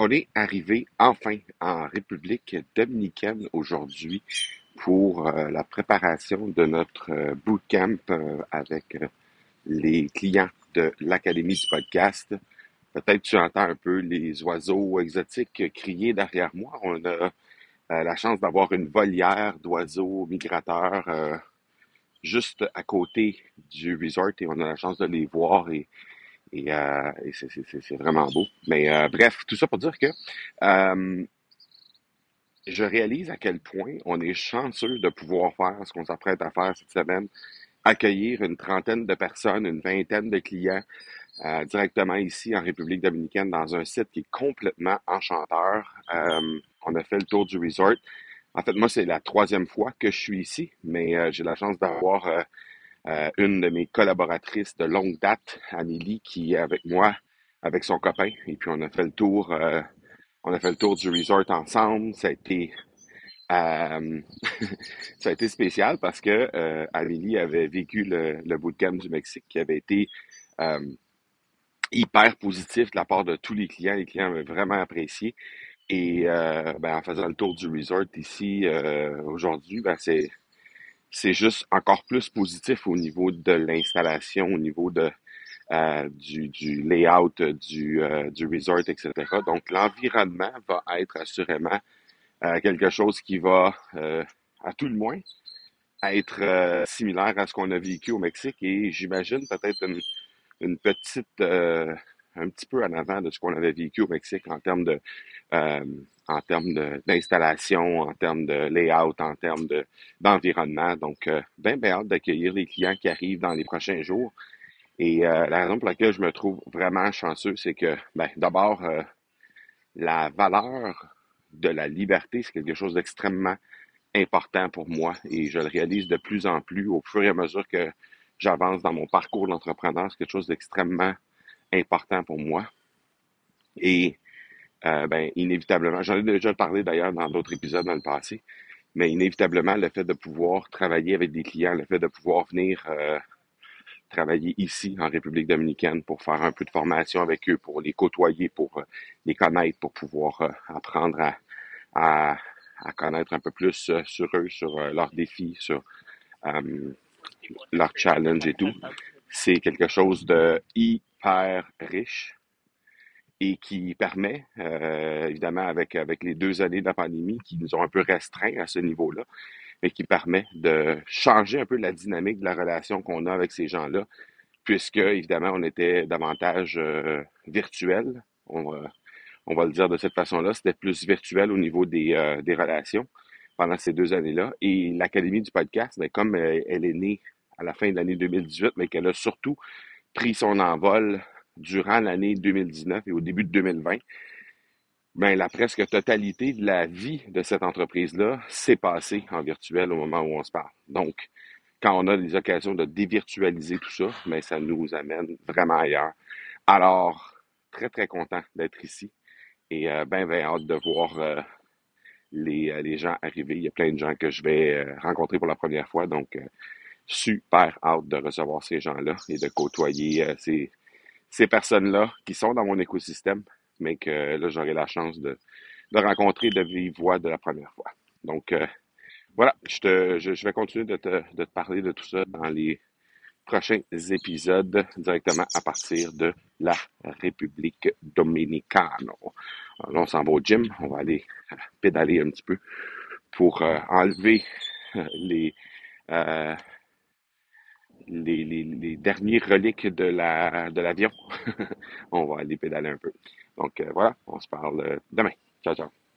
On est arrivé enfin en République dominicaine aujourd'hui pour euh, la préparation de notre euh, bootcamp euh, avec les clients de l'Académie du podcast. Peut-être tu entends un peu les oiseaux exotiques crier derrière moi. On a la chance d'avoir une volière d'oiseaux migrateurs juste à côté du resort et on a la chance de les voir et, et, euh, c'est vraiment beau. Mais euh, bref, tout ça pour dire que euh, je réalise à quel point on est chanceux de pouvoir faire ce qu'on s'apprête à faire cette semaine, accueillir une trentaine de personnes, une vingtaine de clients directement ici en République dominicaine dans un site qui est complètement enchanteur. On a fait le tour du resort. En fait, moi, c'est la troisième fois que je suis ici, mais j'ai la chance d'avoir euh, une de mes collaboratrices de longue date, Amélie, qui est avec moi, avec son copain. Et puis, on a fait le tour, euh, on a fait le tour du resort ensemble. Ça a été, euh, ça a été spécial parce que Amélie avait vécu le, le bootcamp du Mexique qui avait été hyper positif de la part de tous les clients. Les clients avaient vraiment apprécié. Et ben, en faisant le tour du resort ici aujourd'hui, ben, c'est c'est juste encore plus positif au niveau de l'installation, au niveau de euh, du, layout du, euh, du resort, etc. Donc l'environnement va être assurément euh, quelque chose qui va, euh, à tout le moins, être euh, similaire à ce qu'on a vécu au Mexique et j'imagine peut-être une, petite, euh, un petit peu en avant de ce qu'on avait vécu au Mexique en termes de, euh, en termes d'installation, en termes de layout, en termes de, d'environnement. Donc, euh, bien, bien hâte d'accueillir les clients qui arrivent dans les prochains jours. Et euh, la raison pour laquelle je me trouve vraiment chanceux, c'est que, ben, d'abord, la valeur de la liberté, c'est quelque chose d'extrêmement important pour moi et je le réalise de plus en plus au fur et à mesure que j'avance dans mon parcours d'entrepreneur. C'est quelque chose d'extrêmement important pour moi. Et euh, ben, inévitablement, j'en ai déjà parlé d'ailleurs dans d'autres épisodes dans le passé, mais inévitablement, le fait de pouvoir travailler avec des clients, le fait de pouvoir venir euh, travailler ici en République dominicaine pour faire un peu de formation avec eux, pour les côtoyer, pour euh, les connaître, pour pouvoir euh, apprendre à, à, à connaître un peu plus euh, sur eux, sur leurs défis, sur leurs challenges et tout. C'est quelque chose de hyper riche et qui permet, euh, évidemment, avec, avec les deux années de la pandémie qui nous ont un peu restreints à ce niveau-là, mais qui permet de changer un peu la dynamique de la relation qu'on a avec ces gens-là, puisque, évidemment, on était davantage euh, virtuel. On, va- on va le dire de cette façon-là. C'était plus virtuel au niveau des, euh, des relations pendant ces deux années-là. Et l'Académie du podcast, ben, comme euh, elle est née à la fin de l'année 2018, mais qu'elle a surtout pris son envol durant l'année 2019 et au début de 2020, ben, la presque totalité de la vie de cette entreprise-là s'est passée en virtuel au moment où on se parle. Donc, quand on a des occasions de dévirtualiser tout ça, ben, ça nous amène vraiment ailleurs. Alors, très, très content d'être ici et euh, ben, ben hâte de voir euh, les, euh, les gens arriver. Il y a plein de gens que je vais euh, rencontrer pour la première fois, donc super hâte de recevoir ces gens-là et de côtoyer euh, ces, ces personnes-là qui sont dans mon écosystème, mais que là, j'aurai la chance de, de rencontrer de vive voix de la première fois. Donc, euh, voilà, je, te, je, vais continuer de te, de te parler de tout ça dans les prochains épisodes directement à partir de la République Dominicane. Alors, là, on s'en va au gym, on va aller euh, pédaler un petit peu pour enlever les, les, les, les derniers reliques de la de l'avion. on va aller pédaler un peu. Donc euh, voilà, on se parle euh, demain. Ciao, ciao.